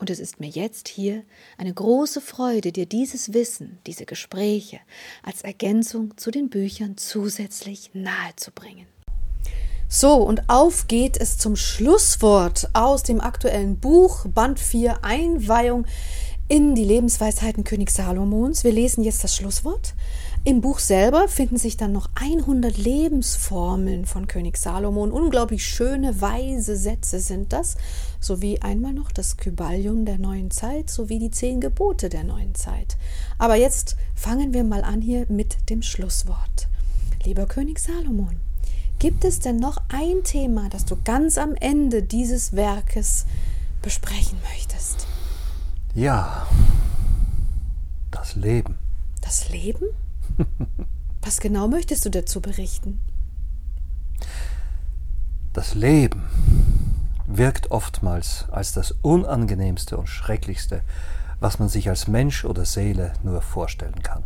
Und es ist mir jetzt hier eine große Freude, dir dieses Wissen, diese Gespräche als Ergänzung zu den Büchern zusätzlich nahezubringen. So, und auf geht es zum Schlusswort aus dem aktuellen Buch Band 4 Einweihung in die Lebensweisheiten König Salomons. Wir lesen jetzt das Schlusswort. Im Buch selber finden sich dann noch 100 Lebensformeln von König Salomon. Unglaublich schöne, weise Sätze sind das, sowie einmal noch das Kybalion der neuen Zeit, sowie die zehn Gebote der neuen Zeit. Aber jetzt fangen wir mal an hier mit dem Schlusswort. Lieber König Salomon, gibt es denn noch ein Thema, das du ganz am Ende dieses Werkes besprechen möchtest? Ja, das Leben. Das Leben? Was genau möchtest du dazu berichten? Das Leben wirkt oftmals als das Unangenehmste und Schrecklichste, was man sich als Mensch oder Seele nur vorstellen kann.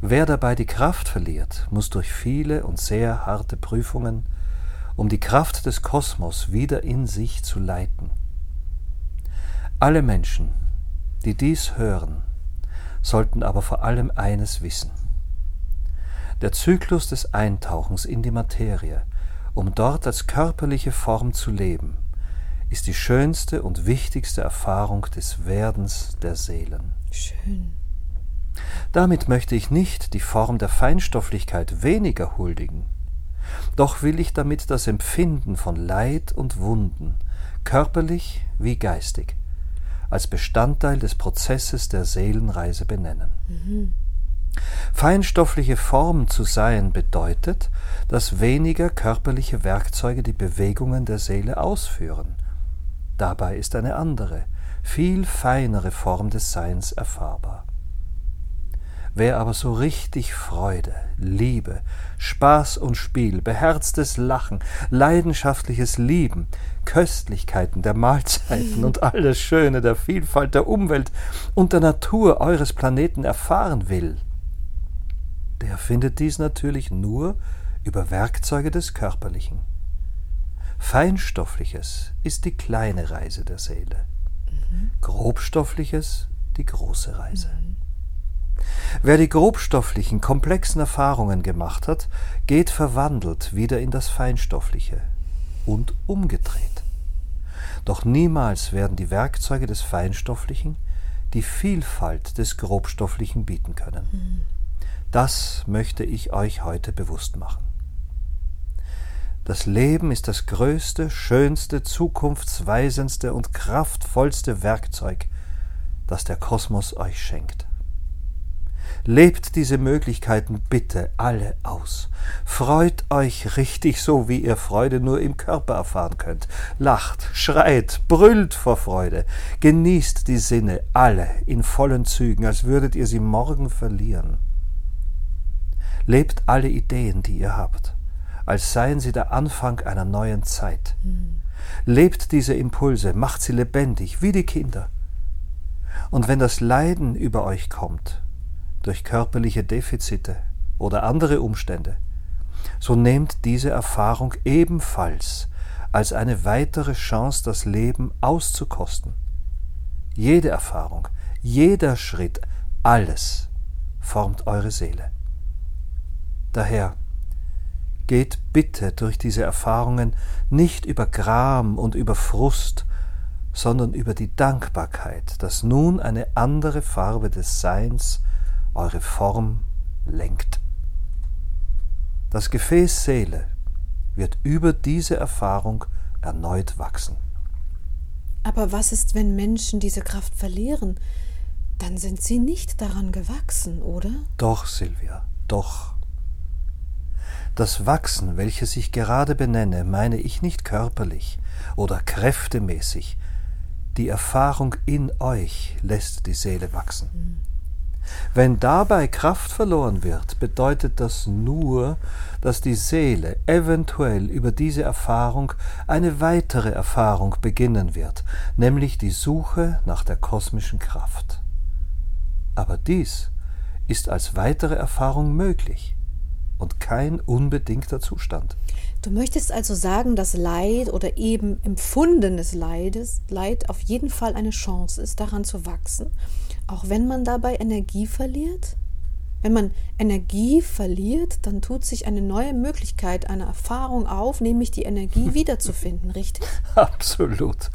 Wer dabei die Kraft verliert, muss durch viele und sehr harte Prüfungen, um die Kraft des Kosmos wieder in sich zu leiten. Alle Menschen, die dies hören, sollten aber vor allem eines wissen. Der Zyklus des Eintauchens in die Materie, um dort als körperliche Form zu leben, ist die schönste und wichtigste Erfahrung des Werdens der Seelen. Schön. Damit möchte ich nicht die Form der Feinstofflichkeit weniger huldigen, doch will ich damit das Empfinden von Leid und Wunden, körperlich wie geistig, als Bestandteil des Prozesses der Seelenreise benennen. Mhm. Feinstoffliche Form zu sein bedeutet, dass weniger körperliche Werkzeuge die Bewegungen der Seele ausführen. Dabei ist eine andere, viel feinere Form des Seins erfahrbar. Wer aber so richtig Freude, Liebe, Spaß und Spiel, beherztes Lachen, leidenschaftliches Lieben, Köstlichkeiten der Mahlzeiten und all das Schöne der Vielfalt der Umwelt und der Natur eures Planeten erfahren will, der findet dies natürlich nur über Werkzeuge des Körperlichen. Feinstoffliches ist die kleine Reise der Seele, mhm. grobstoffliches die große Reise. Wer die grobstofflichen, komplexen Erfahrungen gemacht hat, geht verwandelt wieder in das Feinstoffliche und umgedreht. Doch niemals werden die Werkzeuge des Feinstofflichen die Vielfalt des Grobstofflichen bieten können. Das möchte ich euch heute bewusst machen. Das Leben ist das größte, schönste, zukunftsweisendste und kraftvollste Werkzeug, das der Kosmos euch schenkt. Lebt diese Möglichkeiten bitte alle aus. Freut euch richtig so, wie ihr Freude nur im Körper erfahren könnt. Lacht, schreit, brüllt vor Freude. Genießt die Sinne alle in vollen Zügen, als würdet ihr sie morgen verlieren. Lebt alle Ideen, die ihr habt, als seien sie der Anfang einer neuen Zeit. Mhm. Lebt diese Impulse, macht sie lebendig, wie die Kinder. Und wenn das Leiden über euch kommt, durch körperliche Defizite oder andere Umstände, so nehmt diese Erfahrung ebenfalls als eine weitere Chance, das Leben auszukosten. Jede Erfahrung, jeder Schritt, alles formt eure Seele. Daher geht bitte durch diese Erfahrungen nicht über Gram und über Frust, sondern über die Dankbarkeit, dass nun eine andere Farbe des Seins eure Form lenkt. Das Gefäß Seele wird über diese Erfahrung erneut wachsen. Aber was ist, wenn Menschen diese Kraft verlieren? Dann sind sie nicht daran gewachsen, oder? Doch, Silvia, doch. Das Wachsen, welches ich gerade benenne, meine ich nicht körperlich oder kräftemäßig. Die Erfahrung in euch lässt die Seele wachsen. Mhm. Wenn dabei Kraft verloren wird, bedeutet das nur, dass die Seele eventuell über diese Erfahrung eine weitere Erfahrung beginnen wird, nämlich die Suche nach der kosmischen Kraft. Aber dies ist als weitere Erfahrung möglich und kein unbedingter Zustand. Du möchtest also sagen, dass Leid oder eben empfundenes Leides, Leid auf jeden Fall eine Chance ist, daran zu wachsen, auch wenn man dabei Energie verliert? Wenn man Energie verliert, dann tut sich eine neue Möglichkeit, eine Erfahrung auf, nämlich die Energie wiederzufinden, richtig? Absolut.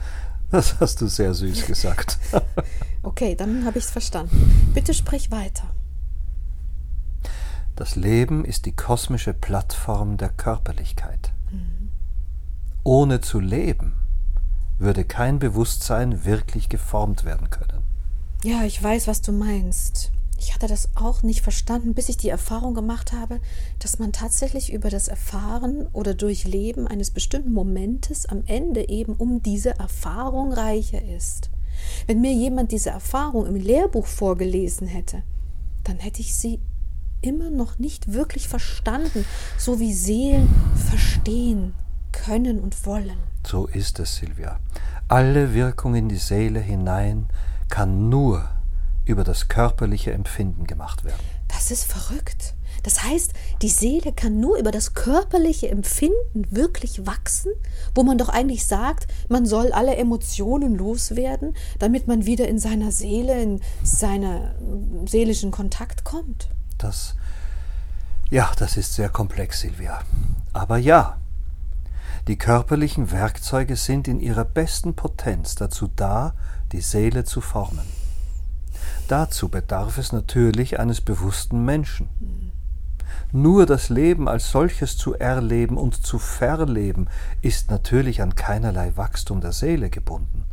Das hast du sehr süß gesagt. okay, dann habe ich es verstanden. Bitte sprich weiter. Das Leben ist die kosmische Plattform der Körperlichkeit. Mhm. Ohne zu leben würde kein Bewusstsein wirklich geformt werden können. Ja, ich weiß, was du meinst. Ich hatte das auch nicht verstanden, bis ich die Erfahrung gemacht habe, dass man tatsächlich über das Erfahren oder Durchleben eines bestimmten Momentes am Ende eben um diese Erfahrung reicher ist. Wenn mir jemand diese Erfahrung im Lehrbuch vorgelesen hätte, dann hätte ich sie immer noch nicht wirklich verstanden, so wie Seelen verstehen können und wollen. So ist es, Silvia. Alle Wirkung in die Seele hinein kann nur über das körperliche Empfinden gemacht werden. Das ist verrückt. Das heißt, die Seele kann nur über das körperliche Empfinden wirklich wachsen, wo man doch eigentlich sagt, man soll alle Emotionen loswerden, damit man wieder in seiner Seele, in seinen seelischen Kontakt kommt. Das, ja, das ist sehr komplex, Silvia. Aber ja, die körperlichen Werkzeuge sind in ihrer besten Potenz dazu da, die Seele zu formen. Dazu bedarf es natürlich eines bewussten Menschen. Nur das Leben als solches zu erleben und zu verleben ist natürlich an keinerlei Wachstum der Seele gebunden.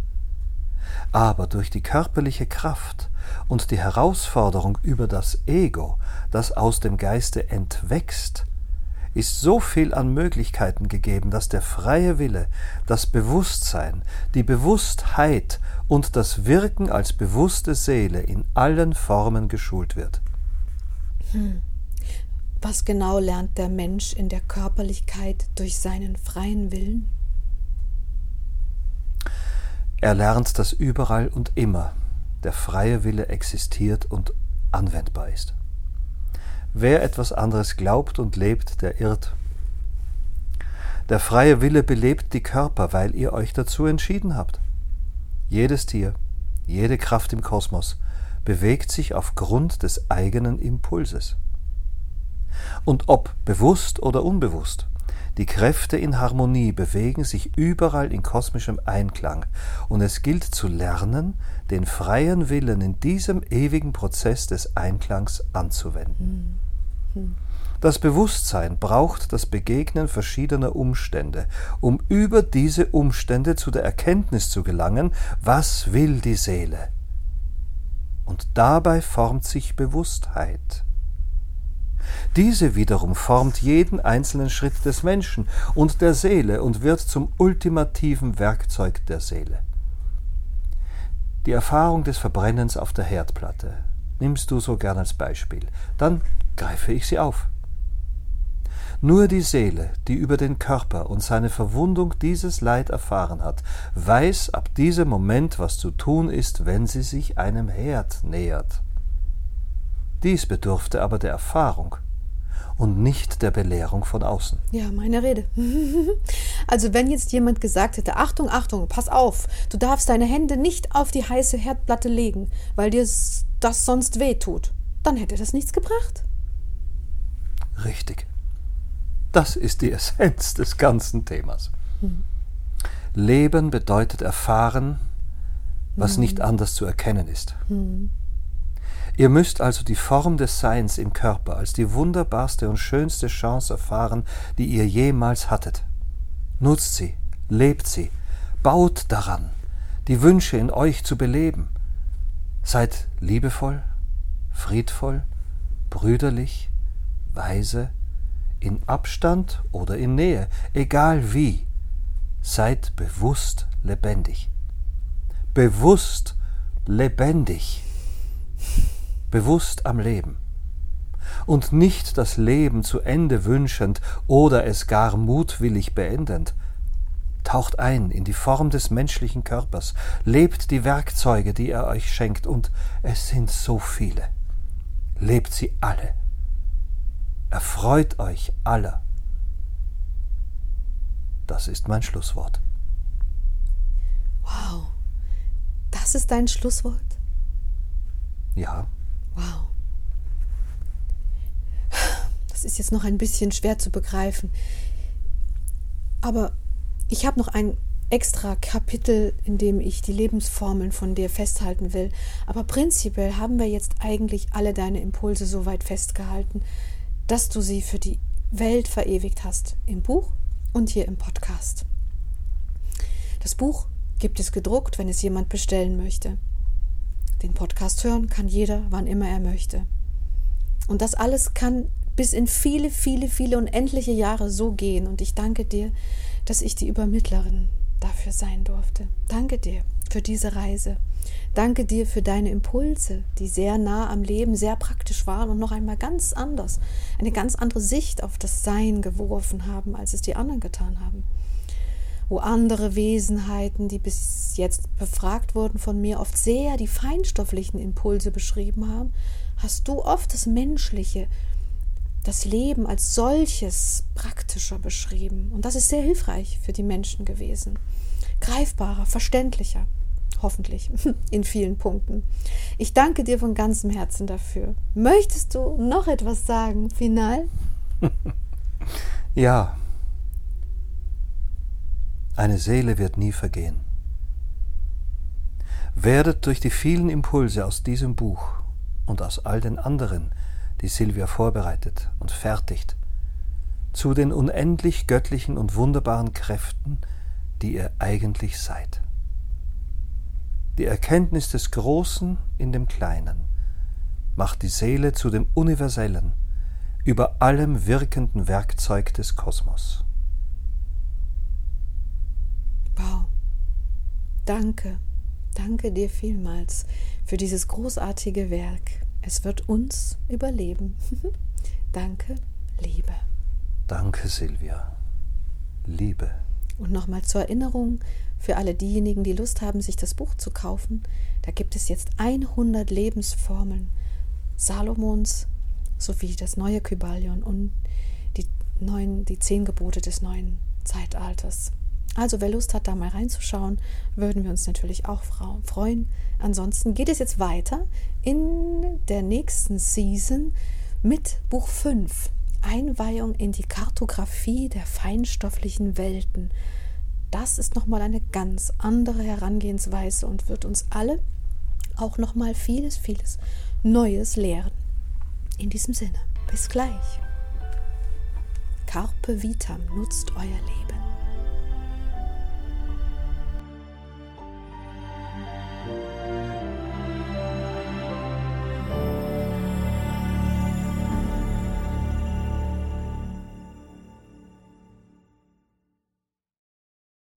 Aber durch die körperliche Kraft und die Herausforderung über das Ego, das aus dem Geiste entwächst, ist so viel an Möglichkeiten gegeben, dass der freie Wille, das Bewusstsein, die Bewusstheit und das Wirken als bewusste Seele in allen Formen geschult wird. Hm. Was genau lernt der Mensch in der Körperlichkeit durch seinen freien Willen? Er lernt, dass überall und immer der freie Wille existiert und anwendbar ist. Wer etwas anderes glaubt und lebt, der irrt. Der freie Wille belebt die Körper, weil ihr euch dazu entschieden habt. Jedes Tier, jede Kraft im Kosmos bewegt sich aufgrund des eigenen Impulses. Und ob bewusst oder unbewusst, die Kräfte in Harmonie bewegen sich überall in kosmischem Einklang, und es gilt zu lernen, den freien Willen in diesem ewigen Prozess des Einklangs anzuwenden. Das Bewusstsein braucht das Begegnen verschiedener Umstände, um über diese Umstände zu der Erkenntnis zu gelangen, was will die Seele. Und dabei formt sich Bewusstheit. Diese wiederum formt jeden einzelnen Schritt des Menschen und der Seele und wird zum ultimativen Werkzeug der Seele. Die Erfahrung des Verbrennens auf der Herdplatte nimmst du so gern als Beispiel. Dann greife ich sie auf. Nur die Seele, die über den Körper und seine Verwundung dieses Leid erfahren hat, weiß ab diesem Moment, was zu tun ist, wenn sie sich einem Herd nähert. Dies bedurfte aber der Erfahrung und nicht der Belehrung von außen. Ja, meine Rede. Also wenn jetzt jemand gesagt hätte, Achtung, Achtung, pass auf, du darfst deine Hände nicht auf die heiße Herdplatte legen, weil dir das sonst weh tut, dann hätte das nichts gebracht. Richtig. Das ist die Essenz des ganzen Themas. Hm. Leben bedeutet erfahren, was hm. nicht anders zu erkennen ist. Hm. Ihr müsst also die Form des Seins im Körper als die wunderbarste und schönste Chance erfahren, die ihr jemals hattet. Nutzt sie, lebt sie, baut daran, die Wünsche in euch zu beleben. Seid liebevoll, friedvoll, brüderlich, weise, in Abstand oder in Nähe, egal wie, seid bewusst lebendig. Bewusst lebendig. Bewusst am Leben und nicht das Leben zu Ende wünschend oder es gar mutwillig beendend, taucht ein in die Form des menschlichen Körpers, lebt die Werkzeuge, die er euch schenkt, und es sind so viele. Lebt sie alle. Erfreut euch aller. Das ist mein Schlusswort. Wow. Das ist dein Schlusswort? Ja. Wow. Das ist jetzt noch ein bisschen schwer zu begreifen. Aber ich habe noch ein extra Kapitel, in dem ich die Lebensformeln von dir festhalten will. Aber prinzipiell haben wir jetzt eigentlich alle deine Impulse so weit festgehalten, dass du sie für die Welt verewigt hast. Im Buch und hier im Podcast. Das Buch gibt es gedruckt, wenn es jemand bestellen möchte. Den Podcast hören kann jeder, wann immer er möchte. Und das alles kann bis in viele, viele, viele unendliche Jahre so gehen. Und ich danke dir, dass ich die Übermittlerin dafür sein durfte. Danke dir für diese Reise. Danke dir für deine Impulse, die sehr nah am Leben, sehr praktisch waren und noch einmal ganz anders, eine ganz andere Sicht auf das Sein geworfen haben, als es die anderen getan haben wo andere Wesenheiten, die bis jetzt befragt wurden von mir, oft sehr die feinstofflichen Impulse beschrieben haben, hast du oft das Menschliche, das Leben als solches praktischer beschrieben. Und das ist sehr hilfreich für die Menschen gewesen. Greifbarer, verständlicher, hoffentlich in vielen Punkten. Ich danke dir von ganzem Herzen dafür. Möchtest du noch etwas sagen, final? ja, eine Seele wird nie vergehen. Werdet durch die vielen Impulse aus diesem Buch und aus all den anderen, die Silvia vorbereitet und fertigt, zu den unendlich göttlichen und wunderbaren Kräften, die ihr eigentlich seid. Die Erkenntnis des Großen in dem Kleinen macht die Seele zu dem universellen, über allem wirkenden Werkzeug des Kosmos. Wow. Danke. Danke dir vielmals für dieses großartige Werk. Es wird uns überleben. Danke, Liebe. Danke, Silvia. Liebe. Und nochmal zur Erinnerung für alle diejenigen, die Lust haben, sich das Buch zu kaufen. Da gibt es jetzt 100 Lebensformeln Salomons sowie das neue Kybalion und die, neuen, die zehn Gebote des neuen Zeitalters. Also wer Lust hat, da mal reinzuschauen, würden wir uns natürlich auch freuen. Ansonsten geht es jetzt weiter in der nächsten Season mit Buch 5. Einweihung in die Kartografie der feinstofflichen Welten. Das ist nochmal eine ganz andere Herangehensweise und wird uns alle auch nochmal vieles, vieles Neues lehren. In diesem Sinne, bis gleich. Carpe Vitam nutzt euer Leben.